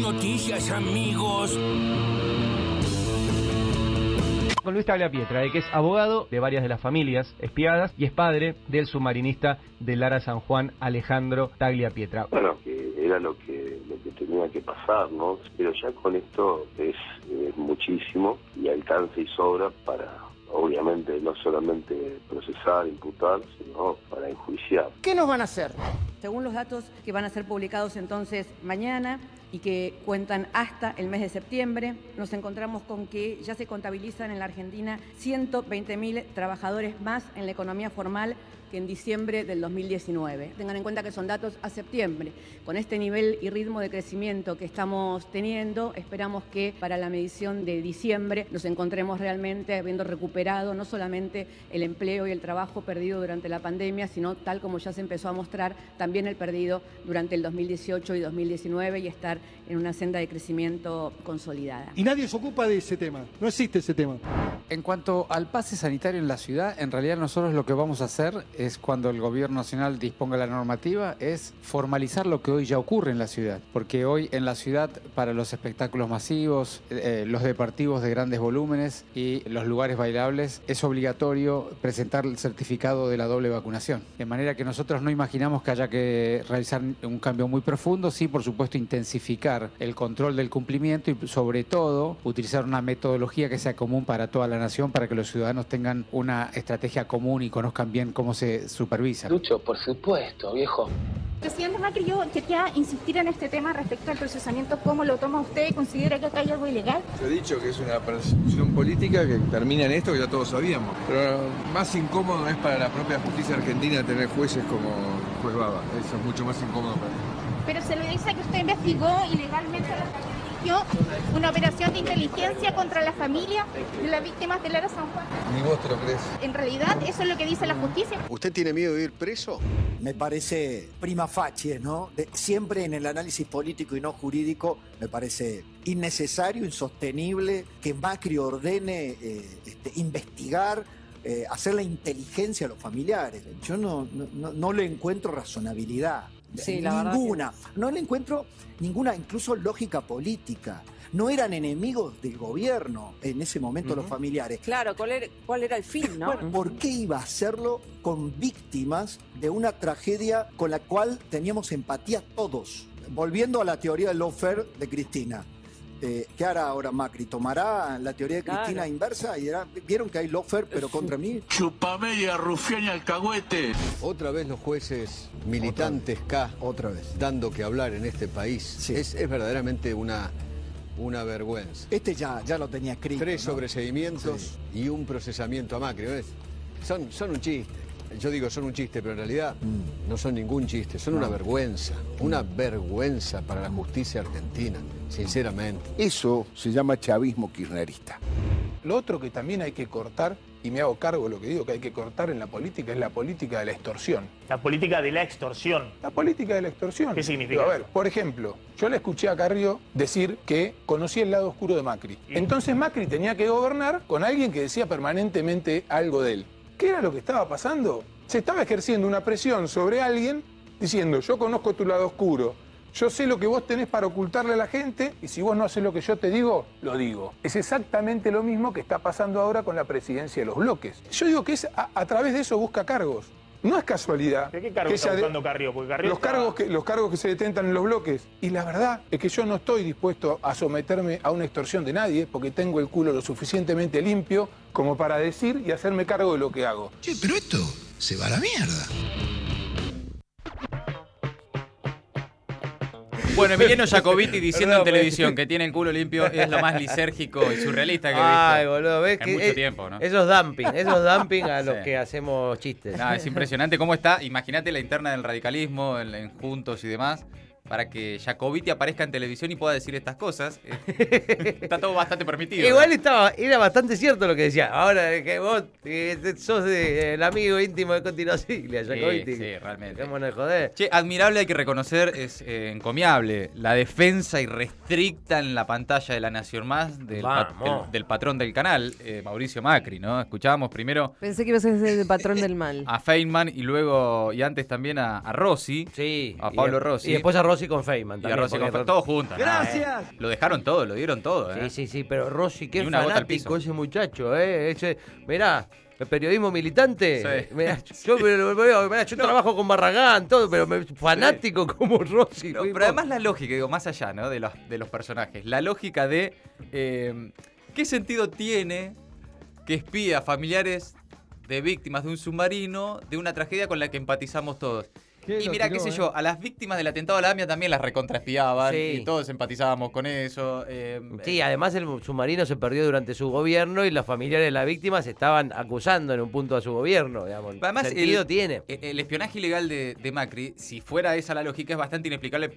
noticias, amigos. Con Luis Tagliapietra, eh, que es abogado de varias de las familias espiadas y es padre del submarinista de Lara San Juan, Alejandro Tagliapietra. Bueno, que era lo que, lo que tenía que pasar, ¿no? Pero ya con esto es, es muchísimo y alcanza y sobra para, obviamente, no solamente procesar, imputar, sino para enjuiciar. ¿Qué nos van a hacer? Según los datos que van a ser publicados entonces mañana y que cuentan hasta el mes de septiembre, nos encontramos con que ya se contabilizan en la Argentina 120.000 trabajadores más en la economía formal que en diciembre del 2019. Tengan en cuenta que son datos a septiembre. Con este nivel y ritmo de crecimiento que estamos teniendo, esperamos que para la medición de diciembre nos encontremos realmente habiendo recuperado no solamente el empleo y el trabajo perdido durante la pandemia, sino tal como ya se empezó a mostrar, también el perdido durante el 2018 y 2019 y estar en una senda de crecimiento consolidada. Y nadie se ocupa de ese tema, no existe ese tema. En cuanto al pase sanitario en la ciudad, en realidad nosotros lo que vamos a hacer es cuando el gobierno nacional disponga la normativa, es formalizar lo que hoy ya ocurre en la ciudad. Porque hoy en la ciudad, para los espectáculos masivos, eh, los deportivos de grandes volúmenes y los lugares bailables, es obligatorio presentar el certificado de la doble vacunación. De manera que nosotros no imaginamos que haya que realizar un cambio muy profundo, sí, por supuesto, intensificar el control del cumplimiento y sobre todo utilizar una metodología que sea común para toda la nación, para que los ciudadanos tengan una estrategia común y conozcan bien cómo se supervisa. Lucho, por supuesto, viejo. Presidente Macri, yo quería insistir en este tema respecto al procesamiento. ¿Cómo lo toma usted? ¿Considera que acá hay algo ilegal? Yo he dicho que es una persecución política que termina en esto que ya todos sabíamos. Pero más incómodo es para la propia justicia argentina tener jueces como juez Baba. Eso es mucho más incómodo para mí. Pero se le dice que usted investigó ilegalmente a la una operación de inteligencia contra la familia de las víctimas de Lara San Juan. Ni vos te lo crees. En realidad, eso es lo que dice la justicia. ¿Usted tiene miedo de ir preso? Me parece prima facie, ¿no? siempre en el análisis político y no jurídico, me parece innecesario, insostenible que Macri ordene eh, este, investigar eh, hacer la inteligencia a los familiares. Yo no, no, no le encuentro razonabilidad. Sí, ninguna. No le encuentro ninguna, incluso lógica política. No eran enemigos del gobierno en ese momento los familiares. Claro, ¿cuál era, ¿cuál era el fin, no? ¿Por qué iba a hacerlo con víctimas de una tragedia con la cual teníamos empatía todos? Volviendo a la teoría del lawfare de Cristina. Eh, ¿Qué hará ahora Macri? ¿Tomará la teoría de Cristina inversa y vieron que hay lawfare pero contra mí? Chupame y rufián y alcahuete. Otra vez los jueces militantes K. Otra vez. Dando que hablar en este país. Es, verdaderamente una, una vergüenza. Este ya, ya lo tenía escrito. Tres sobreseimientos y un procesamiento a Macri. Son, son un chiste. Yo digo son un chiste, pero en realidad mm. no son ningún chiste, son una vergüenza, una vergüenza para la justicia argentina, sinceramente. Eso se llama chavismo kirchnerista. Lo otro que también hay que cortar, y me hago cargo de lo que digo que hay que cortar en la política, es la política de la extorsión. La política de la extorsión. La política de la extorsión. ¿Qué significa? a ver, por ejemplo, yo le escuché a Carrió decir que conocía el lado oscuro de Macri. Entonces Macri tenía que gobernar con alguien que decía permanentemente algo de él. ¿Qué era lo que estaba pasando? Se estaba ejerciendo una presión sobre alguien diciendo, yo conozco tu lado oscuro, yo sé lo que vos tenés para ocultarle a la gente y si vos no haces lo que yo te digo, lo digo. Es exactamente lo mismo que está pasando ahora con la presidencia de los bloques. Yo digo que es a, través de eso busca cargos. No es casualidad. ¿De qué cargos está buscando Carrió? los, cargos que, los cargos que se detentan en los bloques. Y la verdad es que yo no estoy dispuesto a someterme a una extorsión de nadie porque tengo el culo lo suficientemente limpio como para decir y hacerme cargo de lo que hago. Che, pero esto se va a la mierda. Bueno, Emiliano Jacobiti diciendo en televisión que tiene el culo limpio es lo más lisérgico y surrealista que he visto. Ay, boludo, ves en mucho tiempo, ¿no? Eso es dumping, eso es dumping a los que hacemos chistes. es impresionante cómo está. Imagínate la interna del radicalismo, en Juntos y demás para que Jacobiti aparezca en televisión y pueda decir estas cosas. Eh, está todo bastante permitido. Igual estaba, era bastante cierto lo que decía. Ahora que vos sos el amigo íntimo de Contino Siglia, Jacobiti. Sí, sí, realmente. de joder. Che, admirable hay que reconocer, es eh, encomiable, la defensa irrestricta en la pantalla de La Nación Más del, del patrón del canal, eh, Mauricio Macri, ¿no? Escuchábamos primero... Pensé que ibas a ser el patrón del mal. A Feynman y luego, y antes también a, Rossi. Sí. A Pablo Rossi. Y después a Rossi Rossi con Feynman. Y a también, Rossi con porque- Fe- todos juntos. Gracias. Lo dejaron todo, lo dieron todo. ¿eh? Sí, sí, sí, pero Rossi, qué fanático ese muchacho, ¿eh? Ese, mirá, el periodismo militante. Sí. mirá, yo mirá, trabajo con Barragán, todo, pero me- fanático como Rossi. No, pero además la lógica, digo, más allá ¿no? de, los, de los personajes, la lógica de eh, qué sentido tiene que espía a familiares de víctimas de un submarino de una tragedia con la que empatizamos todos. ¿Qué Y mira, qué sé eh? yo, a las víctimas del atentado a la AMIA también las recontraespiaban Sí. y todos empatizábamos con eso. eh, Sí, además el submarino se perdió durante su gobierno y los familiares de las víctimas estaban acusando en un punto a su gobierno, digamos. Además, sentido el, tiene. el- el espionaje ilegal de, de Macri, si fuera esa la lógica, es bastante inexplicable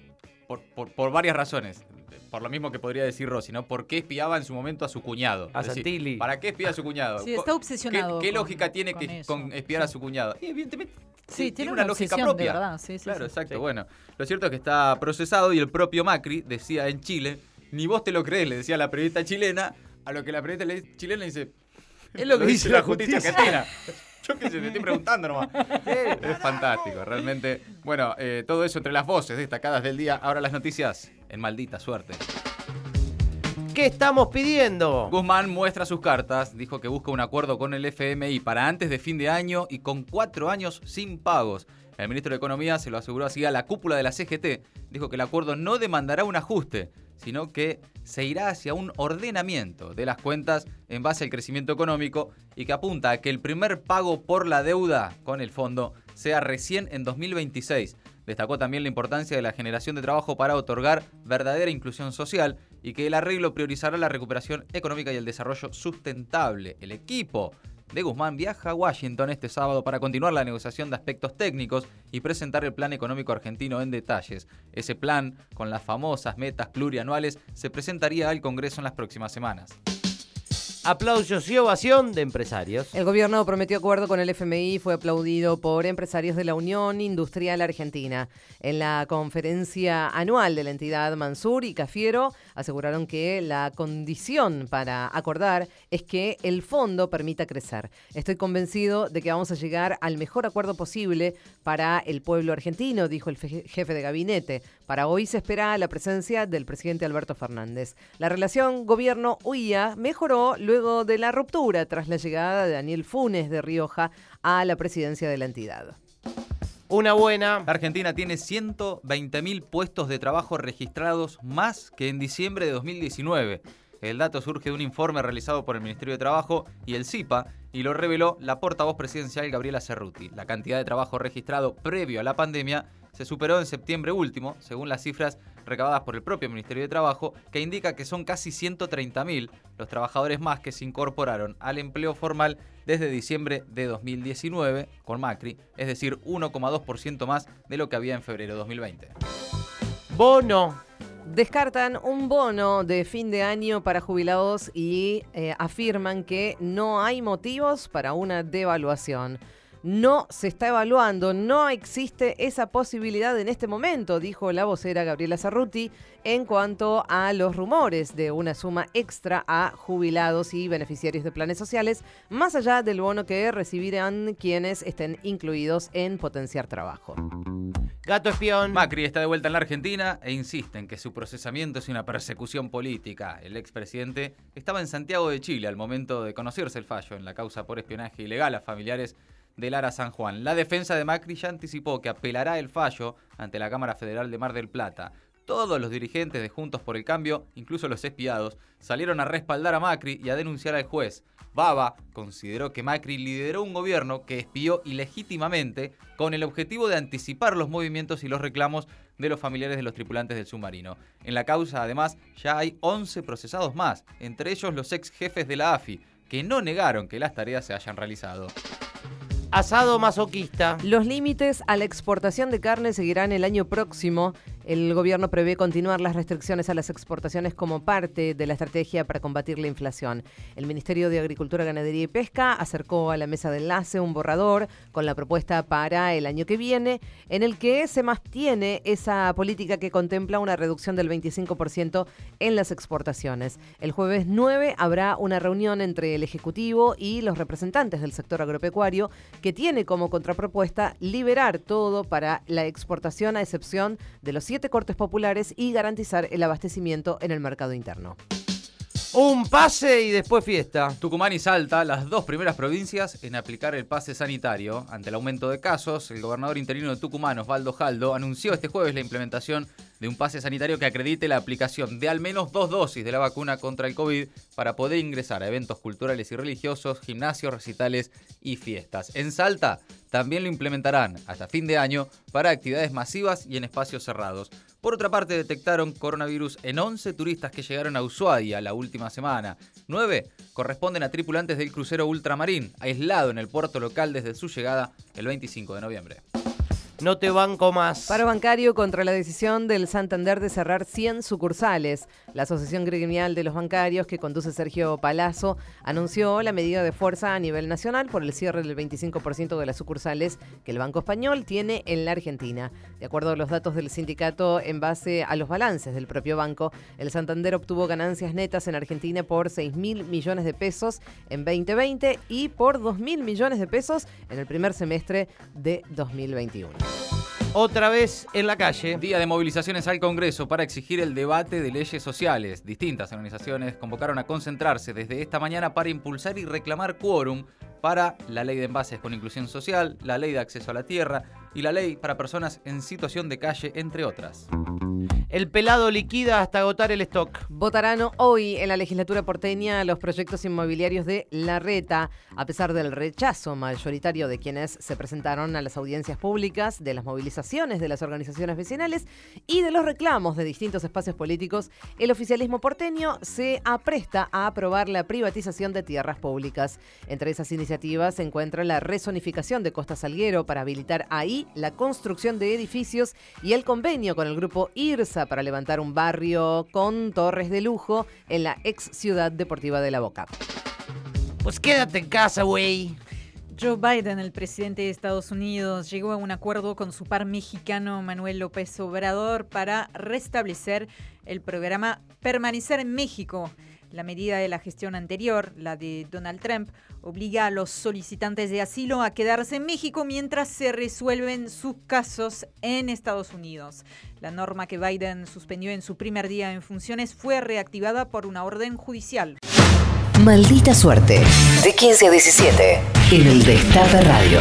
por, por- por varias razones. Por lo mismo que podría decir Rossi, ¿no? ¿Por qué espiaba en su momento a su cuñado? A Santilli. ¿Para qué espía a su cuñado? Sí, está obsesionado ¿Qué, qué con- lógica tiene con que eso, con espiar a su cuñado? Y evidentemente Sí, ti- tiene una lógica obsesión, de propia. verdad, sí, sí, claro, sí. exacto. Sí. Bueno, lo cierto es que está procesado y el propio Macri decía en Chile, ni vos te lo crees, le decía a la periodista chilena, a lo que la periodista le- chilena dice, Es lo que dice la justicia. argentina. Yo qué sé, te estoy preguntando nomás. Es fantástico, realmente. Bueno, eh, todo eso entre las voces destacadas del día. Ahora las noticias en maldita suerte. ¿Qué estamos pidiendo? Guzmán muestra sus cartas, dijo que busca un acuerdo con el FMI para antes de fin de año y con cuatro años sin pagos. El ministro de Economía se lo aseguró así a la cúpula de la CGT. Dijo que el acuerdo no demandará un ajuste, sino que se irá hacia un ordenamiento de las cuentas en base al crecimiento económico y que apunta a que el primer pago por la deuda con el fondo sea recién en 2026. Destacó también la importancia de la generación de trabajo para otorgar verdadera inclusión social y que el arreglo priorizará la recuperación económica y el desarrollo sustentable. El equipo de Guzmán viaja a Washington este sábado para continuar la negociación de aspectos técnicos y presentar el plan económico argentino en detalles. Ese plan, con las famosas metas plurianuales, se presentaría al Congreso en las próximas semanas. Aplausos y ovación de empresarios. El gobierno prometió acuerdo con el FMI y fue aplaudido por empresarios de la Unión Industrial Argentina. En la conferencia anual de la entidad Mansur y Cafiero aseguraron que la condición para acordar es que el fondo permita crecer. Estoy convencido de que vamos a llegar al mejor acuerdo posible para el pueblo argentino, dijo el fe- jefe de gabinete. Para hoy se espera la presencia del presidente Alberto Fernández. La relación gobierno-UIA mejoró de la ruptura tras la llegada de Daniel Funes de Rioja a la presidencia de la entidad. Una buena. Argentina tiene 120.000 puestos de trabajo registrados más que en diciembre de 2019. El dato surge de un informe realizado por el Ministerio de Trabajo y el CIPA y lo reveló la portavoz presidencial Gabriela Cerruti. La cantidad de trabajo registrado previo a la pandemia se superó en septiembre último, según las cifras recabadas por el propio Ministerio de Trabajo, que indica que son casi 130.000 los trabajadores más que se incorporaron al empleo formal desde diciembre de 2019 con Macri, es decir, 1,2% más de lo que había en febrero de 2020. Bono. Descartan un bono de fin de año para jubilados y eh, afirman que no hay motivos para una devaluación. No se está evaluando, no existe esa posibilidad en este momento, dijo la vocera Gabriela Cerruti en cuanto a los rumores de una suma extra a jubilados y beneficiarios de planes sociales, más allá del bono que recibirán quienes estén incluidos en potenciar trabajo. Gato espión. Macri está de vuelta en la Argentina e insiste en que su procesamiento es una persecución política. El expresidente estaba en Santiago de Chile al momento de conocerse el fallo en la causa por espionaje ilegal a familiares de Lara San Juan. La defensa de Macri ya anticipó que apelará el fallo ante la Cámara Federal de Mar del Plata. Todos los dirigentes de Juntos por el Cambio, incluso los espiados, salieron a respaldar a Macri y a denunciar al juez. Baba consideró que Macri lideró un gobierno que espió ilegítimamente con el objetivo de anticipar los movimientos y los reclamos de los familiares de los tripulantes del submarino. En la causa, además, ya hay 11 procesados más, entre ellos los ex jefes de la AFI, que no negaron que las tareas se hayan realizado. Asado masoquista. Los límites a la exportación de carne seguirán el año próximo. El gobierno prevé continuar las restricciones a las exportaciones como parte de la estrategia para combatir la inflación. El Ministerio de Agricultura, Ganadería y Pesca acercó a la mesa de enlace un borrador con la propuesta para el año que viene, en el que se mantiene esa política que contempla una reducción del 25% en las exportaciones. El jueves 9 habrá una reunión entre el Ejecutivo y los representantes del sector agropecuario que tiene como contrapropuesta liberar todo para la exportación a excepción de los siete cortes populares y garantizar el abastecimiento en el mercado interno. Un pase y después fiesta. Tucumán y Salta, las dos primeras provincias en aplicar el pase sanitario. Ante el aumento de casos, el gobernador interino de Tucumán, Osvaldo Jaldo, anunció este jueves la implementación de un pase sanitario que acredite la aplicación de al menos dos dosis de la vacuna contra el COVID para poder ingresar a eventos culturales y religiosos, gimnasios, recitales y fiestas. En Salta también lo implementarán hasta fin de año para actividades masivas y en espacios cerrados. Por otra parte, detectaron coronavirus en 11 turistas que llegaron a Ushuaia la última semana. 9 corresponden a tripulantes del crucero Ultramarín, aislado en el puerto local desde su llegada el 25 de noviembre. No te banco más. Paro bancario contra la decisión del Santander de cerrar 100 sucursales. La Asociación Gremial de los Bancarios, que conduce Sergio Palazzo, anunció la medida de fuerza a nivel nacional por el cierre del 25% de las sucursales que el Banco Español tiene en la Argentina. De acuerdo a los datos del sindicato, en base a los balances del propio banco, el Santander obtuvo ganancias netas en Argentina por 6 mil millones de pesos en 2020 y por 2 mil millones de pesos en el primer semestre de 2021. Otra vez en la calle. Día de movilizaciones al Congreso para exigir el debate de leyes sociales. Distintas organizaciones convocaron a concentrarse desde esta mañana para impulsar y reclamar quórum para la ley de envases con inclusión social, la ley de acceso a la tierra y la ley para personas en situación de calle, entre otras. El pelado liquida hasta agotar el stock. Votarán hoy en la legislatura porteña los proyectos inmobiliarios de La Reta, a pesar del rechazo mayoritario de quienes se presentaron a las audiencias públicas, de las movilizaciones de las organizaciones vecinales y de los reclamos de distintos espacios políticos. El oficialismo porteño se apresta a aprobar la privatización de tierras públicas. Entre esas iniciativas se encuentra la resonificación de Costa Salguero para habilitar ahí la construcción de edificios y el convenio con el grupo IRSA para levantar un barrio con torres de lujo en la ex ciudad deportiva de La Boca. Pues quédate en casa, güey. Joe Biden, el presidente de Estados Unidos, llegó a un acuerdo con su par mexicano Manuel López Obrador para restablecer el programa Permanecer en México. La medida de la gestión anterior, la de Donald Trump, obliga a los solicitantes de asilo a quedarse en México mientras se resuelven sus casos en Estados Unidos. La norma que Biden suspendió en su primer día en funciones fue reactivada por una orden judicial. Maldita suerte. De 15 a 17. En el Destape Radio.